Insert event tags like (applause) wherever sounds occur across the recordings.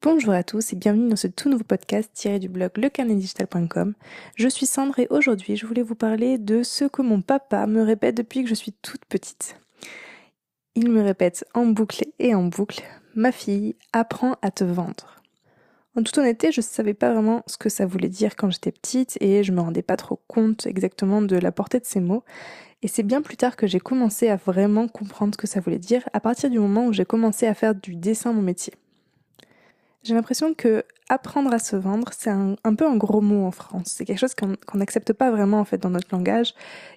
Bonjour à tous et bienvenue dans ce tout nouveau podcast tiré du blog lecarnetdigital.com. Je suis Sandre et aujourd'hui je voulais vous parler de ce que mon papa me répète depuis que je suis toute petite. Il me répète en boucle et en boucle, ma fille, apprends à te vendre. En toute honnêteté, je ne savais pas vraiment ce que ça voulait dire quand j'étais petite et je me rendais pas trop compte exactement de la portée de ces mots. Et c'est bien plus tard que j'ai commencé à vraiment comprendre ce que ça voulait dire à partir du moment où j'ai commencé à faire du dessin mon métier. J'ai l'impression que apprendre à se vendre, c'est un, peu un gros mot en France. C'est quelque chose qu'on n'accepte pas vraiment en fait dans notre langage,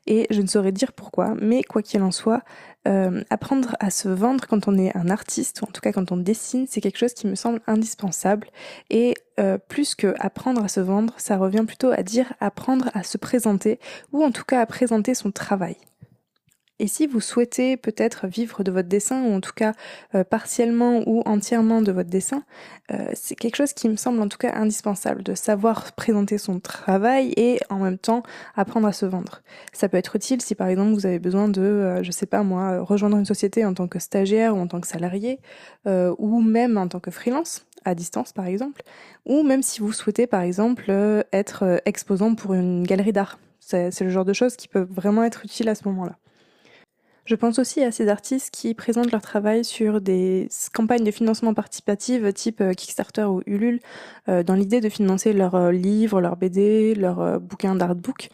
et je ne saurais dire pourquoi. Mais quoi qu'il en soit, euh, apprendre à se vendre quand on est un artiste, ou en tout cas quand on dessine, c'est quelque chose qui me semble indispensable. Et euh, plus que apprendre à se vendre, ça revient plutôt à dire apprendre à se présenter, ou en tout cas à présenter son travail. Et si vous souhaitez peut-être vivre de votre dessin, ou en tout cas euh, partiellement ou entièrement de votre dessin, euh, c'est quelque chose qui me semble en tout cas indispensable, de savoir présenter son travail et en même temps apprendre à se vendre. Ça peut être utile si par exemple vous avez besoin de, euh, je sais pas moi, rejoindre une société en tant que stagiaire ou en tant que salarié, ou même en tant que freelance à distance par exemple, ou même si vous souhaitez par exemple être exposant pour une galerie d'art. C'est le genre de choses qui peuvent vraiment être utiles à ce moment-là. Je pense aussi à ces artistes qui présentent leur travail sur des campagnes de financement participatif type euh, Kickstarter ou Ulule, euh, dans l'idée de financer leurs euh, livres, leurs BD, leurs bouquins d'artbook.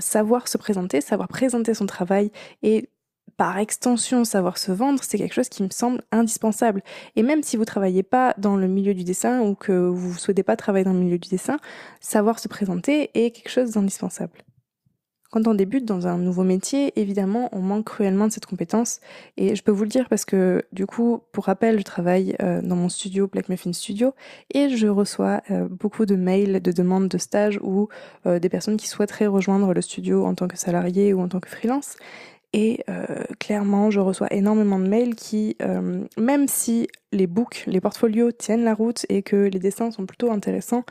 savoir se présenter, savoir présenter son travail et par extension savoir se vendre, c'est quelque chose qui me semble indispensable. Et même si vous travaillez pas dans le milieu du dessin ou que vous souhaitez pas travailler dans le milieu du dessin, savoir se présenter est quelque chose d'indispensable. Quand on débute dans un nouveau métier, évidemment, on manque cruellement de cette compétence. Et je peux vous le dire parce que, du coup, pour rappel, je travaille euh, dans mon studio, Black Muffin Studio, et je reçois euh, beaucoup de mails de demandes de stage ou euh, des personnes qui souhaiteraient rejoindre le studio en tant que salarié ou en tant que freelance. Et clairement, je reçois énormément de mails qui, même si les books, les portfolios tiennent la route et que les dessins sont plutôt intéressants,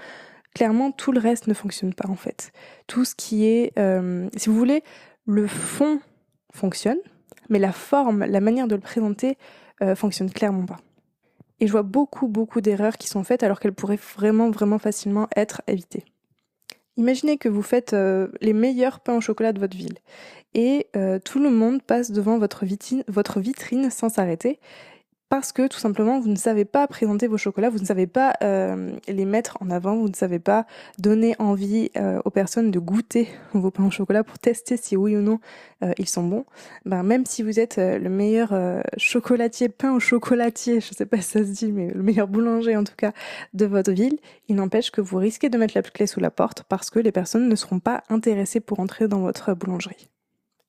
clairement, tout le reste ne fonctionne pas en fait. Tout ce qui est, euh, si vous voulez, le fond fonctionne, mais la forme, la manière de le présenter euh, fonctionne clairement pas. Et je vois beaucoup, beaucoup d'erreurs qui sont faites alors qu'elles pourraient vraiment, vraiment facilement être évitées. Imaginez que vous faites euh, les meilleurs pains au chocolat de votre ville et tout le monde passe devant votre votre vitrine sans s'arrêter parce que tout simplement vous ne savez pas présenter vos chocolats, vous ne savez pas euh, les mettre en avant, vous ne savez pas donner envie euh, aux personnes de goûter (laughs) vos pains au chocolat pour tester si oui ou non euh, ils sont bons. Ben même si vous êtes le meilleur chocolatier, pain au chocolatier, je sais pas si ça se dit, mais le meilleur boulanger en tout cas de votre ville, il n'empêche que vous risquez de mettre la clé sous la porte parce que les personnes ne seront pas intéressées pour entrer dans votre boulangerie.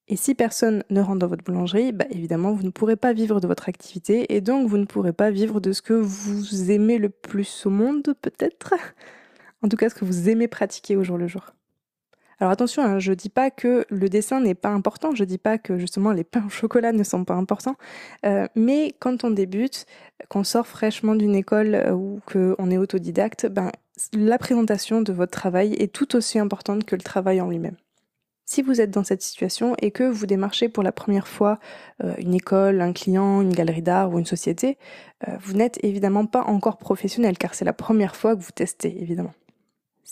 Et si personne ne rentre dans votre boulangerie, bah évidemment, vous ne pourrez pas vivre de votre activité et donc vous ne pourrez pas vivre de ce que vous aimez le plus au monde, peut-être. En tout cas, ce que vous aimez pratiquer au jour le jour. Alors attention, hein, je dis pas que le dessin n'est pas important, je dis pas que justement les pains au chocolat ne sont pas importants, euh, mais quand on débute, qu'on sort fraîchement d'une école euh, ou qu'on est autodidacte, ben, la présentation de votre travail est tout aussi importante que le travail en lui-même. Si vous êtes dans cette situation et que vous démarchez pour la première fois euh, une école, un client, une galerie d'art ou une société, euh, vous n'êtes évidemment pas encore professionnel car c'est la première fois que vous testez évidemment.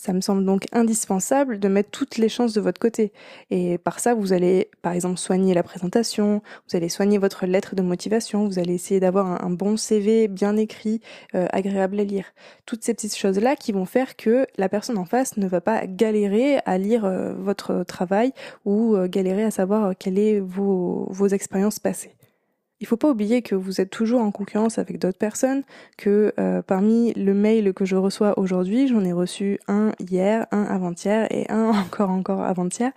Ça me semble donc indispensable de mettre toutes les chances de votre côté. Et par ça, vous allez, par exemple, soigner la présentation, vous allez soigner votre lettre de motivation, vous allez essayer d'avoir un, bon CV bien écrit, euh, agréable à lire. Toutes ces petites choses-là qui vont faire que la personne en face ne va pas galérer à lire euh, votre travail ou euh, galérer à savoir quelles sont vos, vos expériences passées. Il faut pas oublier que vous êtes toujours en concurrence avec d'autres personnes, que euh, parmi le mail que je reçois aujourd'hui, j'en ai reçu un hier, un avant-hier et un (laughs) encore encore avant-hier.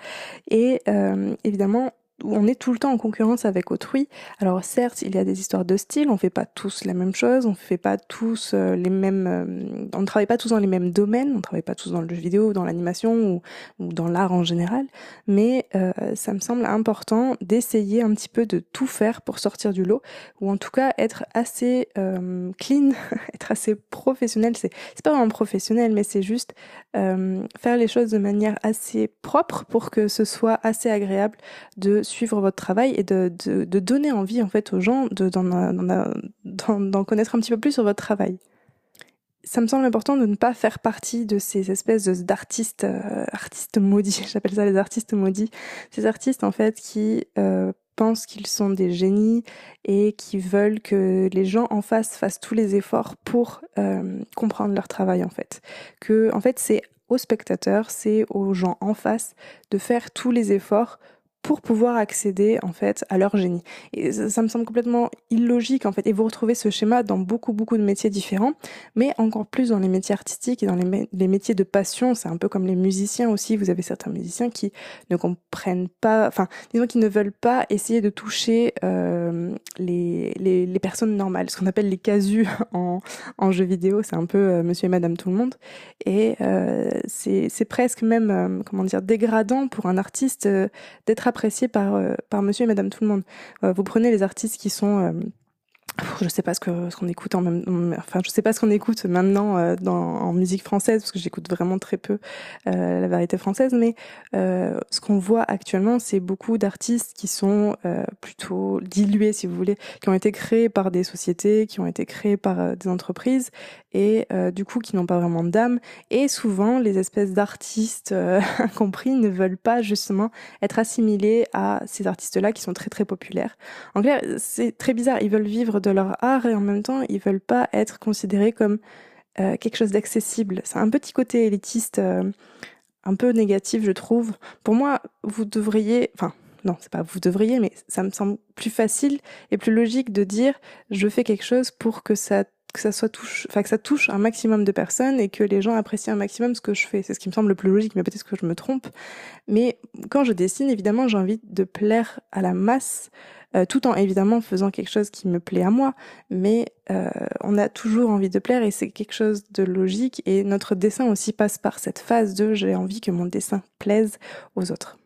Et euh, évidemment, on est tout le temps en concurrence avec autrui. Alors certes, il y a des histoires de style, on fait pas tous la même chose, on fait pas tous euh, les mêmes, euh, on ne travaille pas tous dans les mêmes domaines, on ne travaille pas tous dans le jeu vidéo, dans l'animation ou, dans l'art en général. Mais euh, ça me semble important d'essayer un petit peu de tout faire pour sortir du lot, ou en tout cas être assez clean, (laughs) être assez professionnel. C'est c'est pas vraiment professionnel, mais c'est juste faire les choses de manière assez propre pour que ce soit assez agréable de suivre votre travail et de, de, donner envie en fait aux gens d'en connaître un petit peu plus sur votre travail. Ça me semble important de ne pas faire partie de ces espèces d'artistes euh, artistes maudits, (laughs) j'appelle ça les artistes maudits, ces artistes en fait qui euh, pensent qu'ils sont des génies et qui veulent que les gens en face fassent tous les efforts pour euh, comprendre leur travail en fait. Que en fait c'est aux spectateurs, c'est aux gens en face de faire tous les efforts pour pouvoir accéder en fait à leur génie. Et ça, me semble complètement illogique en fait. Et vous retrouvez ce schéma dans beaucoup beaucoup de métiers différents, mais encore plus dans les métiers artistiques et dans les, métiers de passion. C'est un peu comme les musiciens aussi. Vous avez certains musiciens qui ne comprennent pas, enfin disons qui ne veulent pas essayer de toucher euh, les, les, personnes normales, ce qu'on appelle les casus (laughs) en, en jeu vidéo. C'est un peu euh, Monsieur et Madame tout le monde. Et euh, c'est presque même euh, comment dire dégradant pour un artiste d'être apprécié par, euh, par monsieur et madame tout le monde. Euh, vous prenez les artistes qui sont euh, je sais pas ce qu'on écoute enfin je sais pas ce qu'on écoute maintenant euh, en musique française parce que j'écoute vraiment très peu euh, la variété française mais euh, ce qu'on voit actuellement c'est beaucoup d'artistes qui sont plutôt dilués si vous voulez qui ont été créés par des sociétés qui ont été créés par des entreprises et du coup qui n'ont pas vraiment d'âme et souvent les espèces d'artistes (laughs) incompris ne veulent pas justement être assimilés à ces artistes là qui sont très très populaires. En clair c'est très bizarre. Ils veulent vivre de leur art et en même temps ils veulent pas être considérés comme euh, quelque chose d'accessible. C'est un petit côté élitiste, euh, un peu négatif, je trouve. Pour moi, vous devriez, enfin, non, c'est pas vous devriez, mais ça me semble plus facile et plus logique de dire je fais quelque chose pour que ça que ça soit touche, enfin que ça touche un maximum de personnes et que les gens apprécient un maximum ce que je fais. C'est ce qui me semble le plus logique, mais peut-être que je me trompe. Mais quand je dessine, évidemment, j'ai envie de plaire à la masse, euh, tout en évidemment faisant quelque chose qui me plaît à moi. Mais euh, on a toujours envie de plaire et c'est quelque chose de logique. Et notre dessin aussi passe par cette phase de j'ai envie que mon dessin plaise aux autres.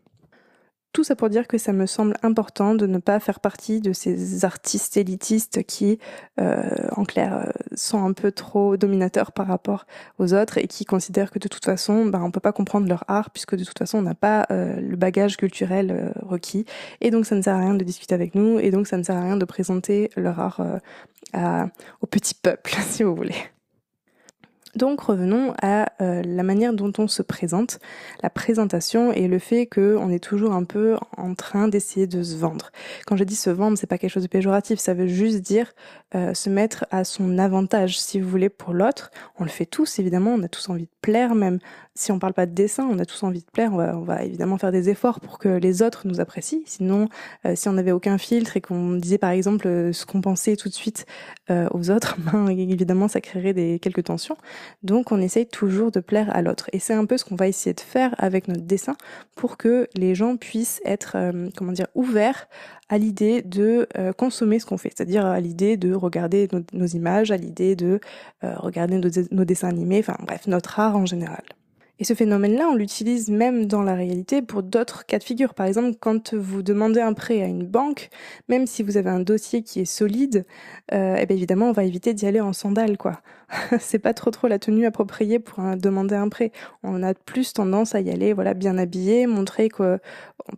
Tout ça pour dire que ça me semble important de ne pas faire partie de ces artistes élitistes qui, euh, en clair, euh, sont un peu trop dominateurs par rapport aux autres et qui considèrent que de toute façon, ben, on peut pas comprendre leur art puisque de toute façon, on n'a pas euh, le bagage culturel requis. Et donc, ça ne sert à rien de discuter avec nous et donc, ça ne sert à rien de présenter leur art au petit peuple, (laughs) si vous voulez. Donc revenons à euh, la manière dont on se présente, la présentation et le fait qu'on est toujours un peu en train d'essayer de se vendre. Quand je dis se vendre, c'est pas quelque chose de péjoratif, ça veut juste dire euh, se mettre à son avantage, si vous voulez, pour l'autre. On le fait tous, évidemment, on a tous envie de plaire, même si on parle pas de dessin, on a tous envie de plaire, on va, évidemment faire des efforts pour que les autres nous apprécient. Sinon, euh, si on n'avait aucun filtre et qu'on disait par exemple euh, ce qu'on pensait tout de suite euh, aux autres, (laughs) ben, évidemment, ça créerait des quelques tensions. Donc, on essaye toujours de plaire à l'autre. Et c'est un peu ce qu'on va essayer de faire avec notre dessin pour que les gens puissent être, comment dire, ouverts à l'idée de consommer ce qu'on fait, c'est-à-dire à l'idée de regarder nos, images, à l'idée de regarder nos dessins animés, enfin bref, notre art en général. Et ce phénomène-là, on l'utilise même dans la réalité pour d'autres cas de figure. Par exemple, quand vous demandez un prêt à une banque, même si vous avez un dossier qui est solide, euh, eh bien évidemment, on va éviter d'y aller en sandales, quoi. (laughs) c'est pas trop trop la tenue appropriée pour demander un prêt. On a plus tendance à y aller, voilà, bien habillé, montrer que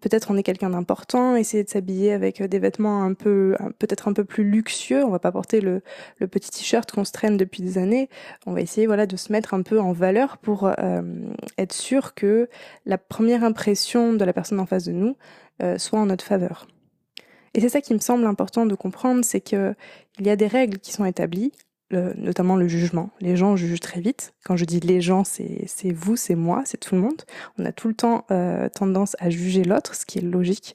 peut-être on est quelqu'un d'important, essayer de s'habiller avec des vêtements un peu, peut-être un peu plus luxueux. On va pas porter le, petit t-shirt qu'on se traîne depuis des années. On va essayer, voilà, de se mettre un peu en valeur pour euh, être sûr que la première impression de la personne en face de nous euh, soit en notre faveur. Et c'est ça qui me semble important de comprendre, c'est que il y a des règles qui sont établies, notamment le jugement. Les gens jugent très vite. Quand je dis les gens, c'est vous, c'est moi, c'est tout le monde. On a tout le temps euh, tendance à juger l'autre, ce qui est logique.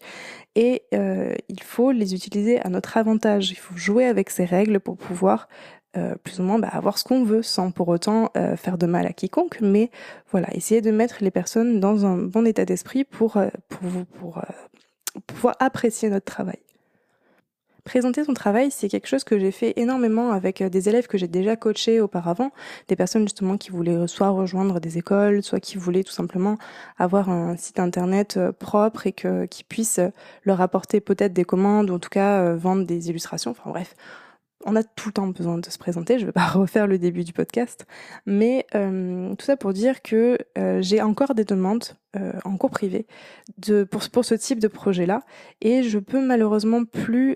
Et euh, il faut les utiliser à notre avantage. Il faut jouer avec ces règles pour pouvoir euh, plus ou moins bah, avoir ce qu'on veut sans pour autant euh, faire de mal à quiconque, mais voilà, essayer de mettre les personnes dans un bon état d'esprit pour, euh, pour, vous, pour, pouvoir apprécier notre travail. Présenter son travail, c'est quelque chose que j'ai fait énormément avec des élèves que j'ai déjà coachés auparavant, des personnes justement qui voulaient soit rejoindre des écoles, soit qui voulaient tout simplement avoir un site internet propre et qui puisse leur apporter peut-être des commandes ou en tout cas vendre des illustrations. Enfin bref, on a tout le temps besoin de se présenter, je ne vais pas (laughs) refaire le début du podcast, mais euh, tout ça pour dire que euh, j'ai encore des demandes euh, en cours privé pour, ce type de projet-là, et je peux malheureusement plus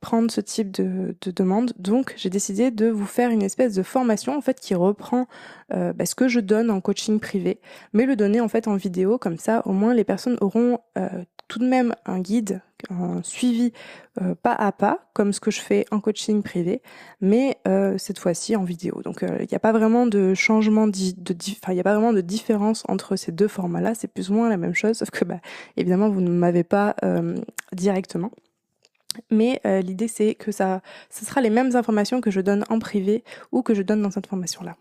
prendre ce type de, de demande, donc j'ai décidé de vous faire une espèce de formation en fait qui reprend bah, ce que je donne en coaching privé, mais le donner en fait en vidéo, comme ça au moins les personnes auront tout de même un guide, un suivi euh, pas à pas, comme ce que je fais en coaching privé, mais euh, cette fois-ci en vidéo. Donc euh, il n'y a pas vraiment de changement, de, il de différence entre ces deux formats-là. C'est plus ou moins la même chose, sauf que bah, évidemment vous ne m'avez pas directement. Mais l'idée c'est que ça, ce sera les mêmes informations que je donne en privé ou que je donne dans cette formation-là.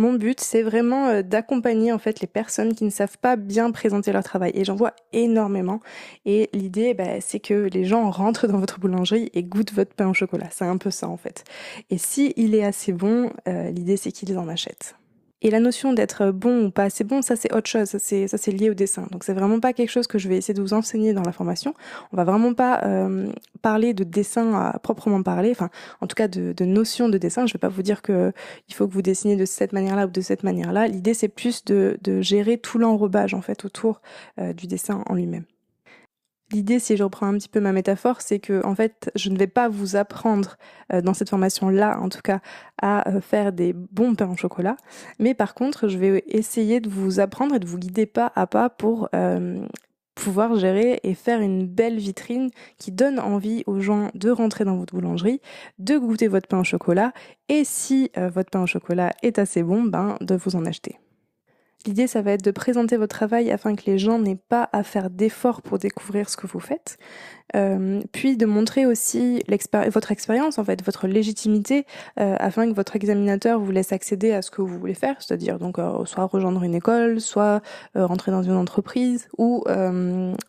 Mon but, c'est vraiment euh, d'accompagner en fait les personnes qui ne savent pas bien présenter leur travail. Et j'en vois énormément. Et l'idée, bah, c'est que les gens rentrent dans votre boulangerie et goûtent votre pain au chocolat. C'est un peu ça en fait. Et si il est assez bon, euh, l'idée c'est qu'ils en achètent. Et la notion d'être bon ou pas assez bon, ça c'est autre chose, ça c'est lié au dessin. Donc c'est vraiment pas quelque chose que je vais essayer de vous enseigner dans la formation. On va vraiment pas euh, parler de dessin à proprement parler, enfin en tout cas de, de notion de dessin. Je vais pas vous dire que il faut que vous dessinez de cette manière-là ou de cette manière-là. L'idée c'est plus de, de gérer tout l'enrobage en fait autour euh, du dessin en lui-même. L'idée, si je reprends un petit peu ma métaphore, c'est que en fait, je ne vais pas vous apprendre euh, dans cette formation-là, en tout cas, à euh, faire des bons pains au chocolat, mais par contre, je vais essayer de vous apprendre et de vous guider pas à pas pour euh, pouvoir gérer et faire une belle vitrine qui donne envie aux gens de rentrer dans votre boulangerie, de goûter votre pain au chocolat, et si votre pain au chocolat est assez bon, ben de vous en acheter. L'idée, ça va être de présenter votre travail afin que les gens n'aient pas à faire d'efforts pour découvrir ce que vous faites, euh, puis de montrer aussi votre expérience, en fait, votre légitimité, euh, afin que votre examinateur vous laisse accéder à ce que vous voulez faire, c'est-à-dire donc euh, soit rejoindre une école, soit euh, rentrer dans une entreprise, ou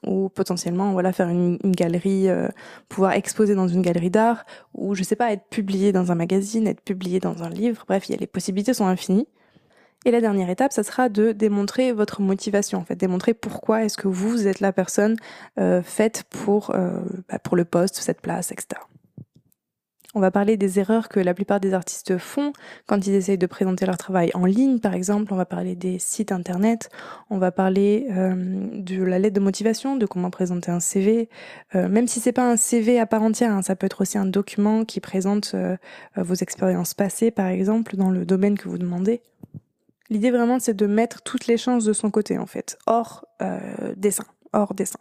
ou potentiellement voilà faire une, une galerie, pouvoir exposer dans une galerie d'art, ou je sais pas être publié dans un magazine, être publié dans un livre. Bref, y a les possibilités sont infinies. Et la dernière étape, ça sera de démontrer votre motivation, en fait, démontrer pourquoi est-ce que vous êtes la personne euh, faite pour, euh, bah, pour le poste, cette place, etc. On va parler des erreurs que la plupart des artistes font quand ils essayent de présenter leur travail en ligne, par exemple. On va parler des sites internet. On va parler euh, de la lettre de motivation, de comment présenter un CV. Même si c'est pas un CV à part entière, hein, ça peut être aussi un document qui présente vos expériences passées, par exemple, dans le domaine que vous demandez. L'idée vraiment, c'est de mettre toutes les chances de son côté, en fait, hors euh, dessin, hors dessin.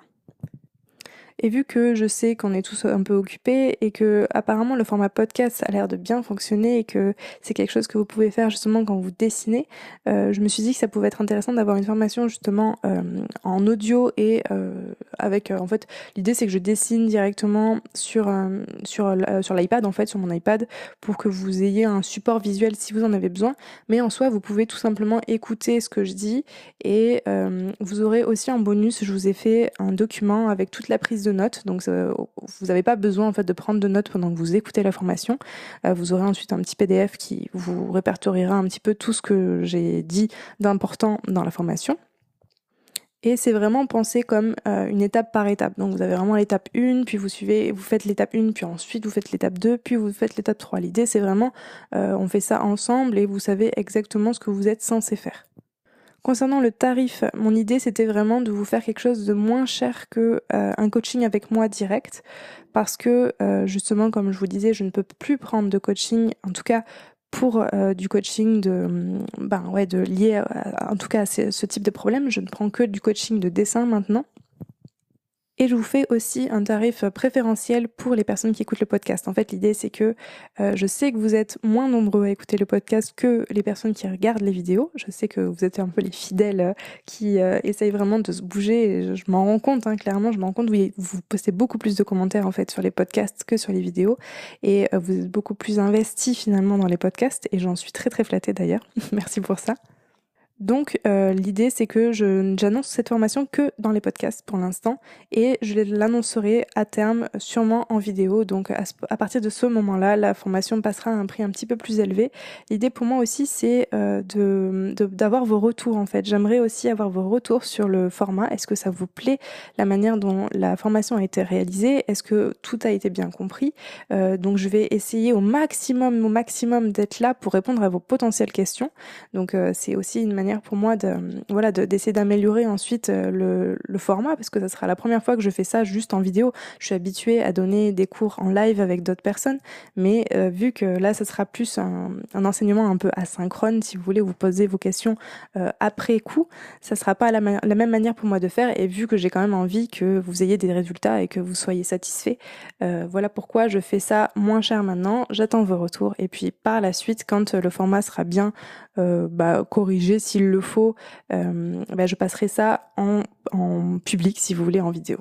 Et vu que je sais qu'on est tous un peu occupés et que apparemment le format podcast a l'air de bien fonctionner et que c'est quelque chose que vous pouvez faire justement quand vous dessinez, euh, je me suis dit que ça pouvait être intéressant d'avoir une formation justement euh, en audio et euh, avec en fait l'idée c'est que je dessine directement sur sur sur l'iPad en fait sur mon iPad pour que vous ayez un support visuel si vous en avez besoin. Mais en soi vous pouvez tout simplement écouter ce que je dis et vous aurez aussi en bonus je vous ai fait un document avec toute la prise de notes. Donc vous n'avez pas besoin en fait de prendre de notes pendant que vous écoutez la formation. Euh, vous aurez ensuite un petit PDF qui vous répertoriera un petit peu tout ce que j'ai dit d'important dans la formation. Et c'est vraiment pensé comme euh, une étape par étape. Donc vous avez vraiment l'étape 1, puis vous suivez, vous faites l'étape 1, puis ensuite vous faites l'étape 2, puis vous faites l'étape 3. L'idée c'est vraiment, euh, on fait ça ensemble et vous savez exactement ce que vous êtes censé faire. Concernant le tarif, mon idée c'était vraiment de vous faire quelque chose de moins cher que euh, un coaching avec moi direct parce que euh, justement comme je vous disais, je ne peux plus prendre de coaching en tout cas pour euh, du coaching de ben ouais de lié en tout cas à ce type de problème, je ne prends que du coaching de dessin maintenant. Et je vous fais aussi un tarif préférentiel pour les personnes qui écoutent le podcast. En fait, l'idée c'est que euh, je sais que vous êtes moins nombreux à écouter le podcast que les personnes qui regardent les vidéos. Je sais que vous êtes un peu les fidèles euh, qui euh, essayent vraiment de se bouger. Je, m'en rends compte, hein, clairement, je m'en rends compte. Vous, vous postez beaucoup plus de commentaires en fait sur les podcasts que sur les vidéos. Et vous êtes beaucoup plus investis finalement dans les podcasts. Et j'en suis très très flattée d'ailleurs. (laughs) Merci pour ça. Donc euh, l'idée c'est que j'annonce cette formation que dans les podcasts pour l'instant et je l'annoncerai à terme sûrement en vidéo. Donc à, partir de ce moment-là, la formation passera à un prix un petit peu plus élevé. L'idée pour moi aussi c'est euh, d'avoir vos retours en fait. J'aimerais aussi avoir vos retours sur le format. Est-ce que ça vous plaît la manière dont la formation a été réalisée? Est-ce que tout a été bien compris? Euh, Donc je vais essayer au maximum au maximum d'être là pour répondre à vos potentielles questions. Donc c'est aussi une manière pour moi de voilà d'essayer d'améliorer ensuite euh, le, format parce que ça sera la première fois que je fais ça juste en vidéo. Je suis habituée à donner des cours en live avec d'autres personnes, mais euh, vu que là ça sera plus un, enseignement un peu asynchrone, si vous voulez vous poser vos questions euh, après coup, ça sera pas la, la, même manière pour moi de faire. Et vu que j'ai quand même envie que vous ayez des résultats et que vous soyez satisfait, voilà pourquoi je fais ça moins cher maintenant. J'attends vos retours et puis par la suite, quand le format sera bien bah, corrigé, si le faut, euh, bah, je passerai ça en, en, public, si vous voulez, en vidéo.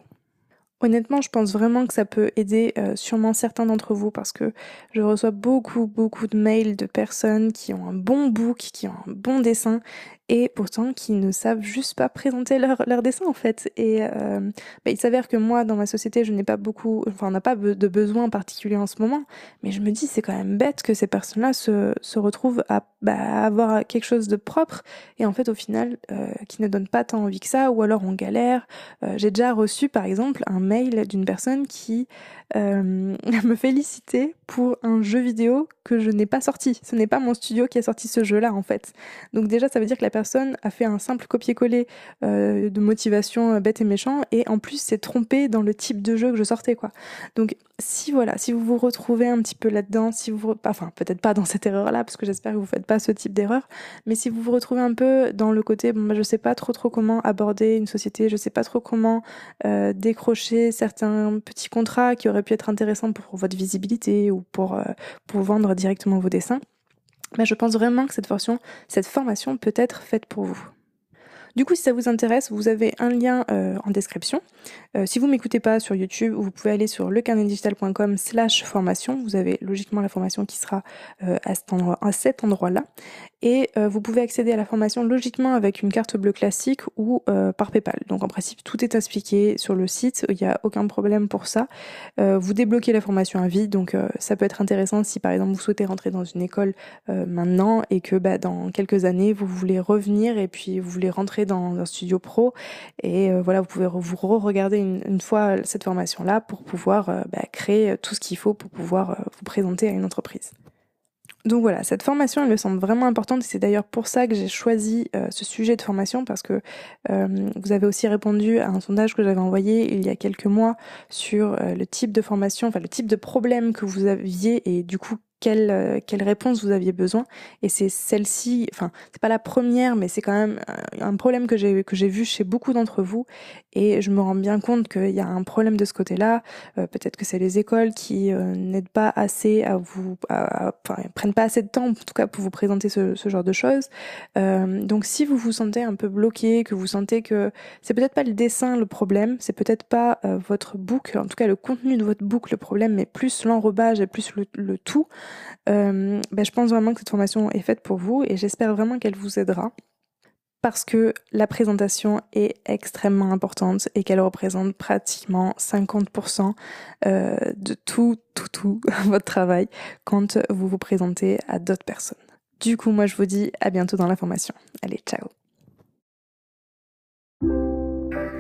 Honnêtement, je pense vraiment que ça peut aider euh, sûrement certains d'entre vous parce que je reçois beaucoup, beaucoup de mails de personnes qui ont un bon book, qui ont un bon dessin et pourtant qui ne savent juste pas présenter leur, leur dessin en fait. Et euh, bah, il s'avère que moi, dans ma société, je n'ai pas beaucoup, enfin, on n'a pas de besoin particulier en ce moment, mais je me dis c'est quand même bête que ces personnes-là se, se retrouvent à bah, avoir quelque chose de propre et en fait au final euh, qui ne donne pas tant envie que ça, ou alors on galère. Euh, J'ai déjà reçu par exemple un mail d'une personne qui (laughs) me félicitait pour un jeu vidéo que je n'ai pas sorti. Ce n'est pas mon studio qui a sorti ce jeu-là en fait. Donc déjà ça veut dire que la personne a fait un simple copier-coller euh, de motivation euh, bête et méchant et en plus s'est trompée dans le type de jeu que je sortais quoi. Donc si voilà, si vous vous retrouvez un petit peu là-dedans, si vous enfin peut-être pas dans cette erreur-là parce que j'espère que vous faites pas ce type d'erreur, mais si vous vous retrouvez un peu dans le côté bon bah, je sais pas trop trop comment aborder une société, je sais pas trop comment euh, décrocher certains petits contrats qui auraient pu être intéressants pour votre visibilité ou pour pour vendre directement vos dessins, bah, je pense vraiment que cette formation, cette formation peut être faite pour vous. Du coup, si ça vous intéresse, vous avez un lien euh, en description. Euh, si vous m'écoutez pas sur YouTube, vous pouvez aller sur lecarnetdigital.com slash formation. Vous avez logiquement la formation qui sera euh, à cet endroit-là. Et vous pouvez accéder à la formation logiquement avec une carte bleue classique ou par PayPal. Donc en principe, tout est expliqué sur le site. Il n'y a aucun problème pour ça. vous débloquez la formation à vie. Donc ça peut être intéressant si par exemple vous souhaitez rentrer dans une école maintenant et que bah, dans quelques années vous voulez revenir et puis vous voulez rentrer dans un studio pro. Et euh, voilà, vous pouvez vous re-regarder une, fois cette formation-là pour pouvoir euh, bah, créer tout ce qu'il faut pour pouvoir euh, vous présenter à une entreprise. Donc voilà, cette formation, elle me semble vraiment importante. C'est d'ailleurs pour ça que j'ai choisi ce sujet de formation parce que vous avez aussi répondu à un sondage que j'avais envoyé il y a quelques mois sur le type de formation, enfin le type de problème que vous aviez et du coup quelle, euh, quelle réponse vous aviez besoin. Et c'est celle-ci, enfin, c'est pas la première, mais c'est quand même un problème que j'ai que j'ai vu chez beaucoup d'entre vous. Et je me rends bien compte qu'il y a un problème de ce côté-là. Euh, peut-être que c'est les écoles qui euh, n'aident pas assez à vous, enfin, prennent pas assez de temps, en tout cas, pour vous présenter ce, genre de choses. donc, si vous vous sentez un peu bloqué, que vous sentez que c'est peut-être pas le dessin le problème, c'est peut-être pas votre book, en tout cas le contenu de votre book le problème, mais plus l'enrobage et plus le tout. Euh, ben, je pense vraiment que cette formation est faite pour vous et j'espère vraiment qu'elle vous aidera parce que la présentation est extrêmement importante et qu'elle représente pratiquement 50% euh, de tout, tout, tout (laughs) votre travail quand vous vous présentez à d'autres personnes. Du coup, moi je vous dis à bientôt dans la formation. Allez, ciao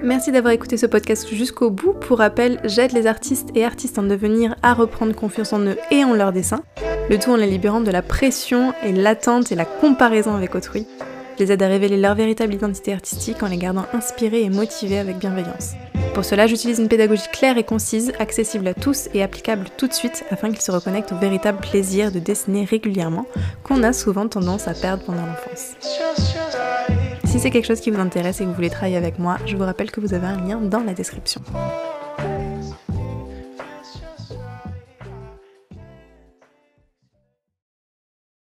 Merci d'avoir écouté ce podcast jusqu'au bout. Pour rappel, j'aide les artistes et artistes en devenir à reprendre confiance en eux et en leur dessin, le tout en les libérant de la pression et l'attente et la comparaison avec autrui. Je les aide à révéler leur véritable identité artistique en les gardant inspirés et motivés avec bienveillance. Pour cela, j'utilise une pédagogie claire et concise, accessible à tous et applicable tout de suite afin qu'ils se reconnectent au véritable plaisir de dessiner régulièrement qu'on a souvent tendance à perdre pendant l'enfance. Si c'est quelque chose qui vous intéresse et que vous voulez travailler avec moi, je vous rappelle que vous avez un lien dans la description.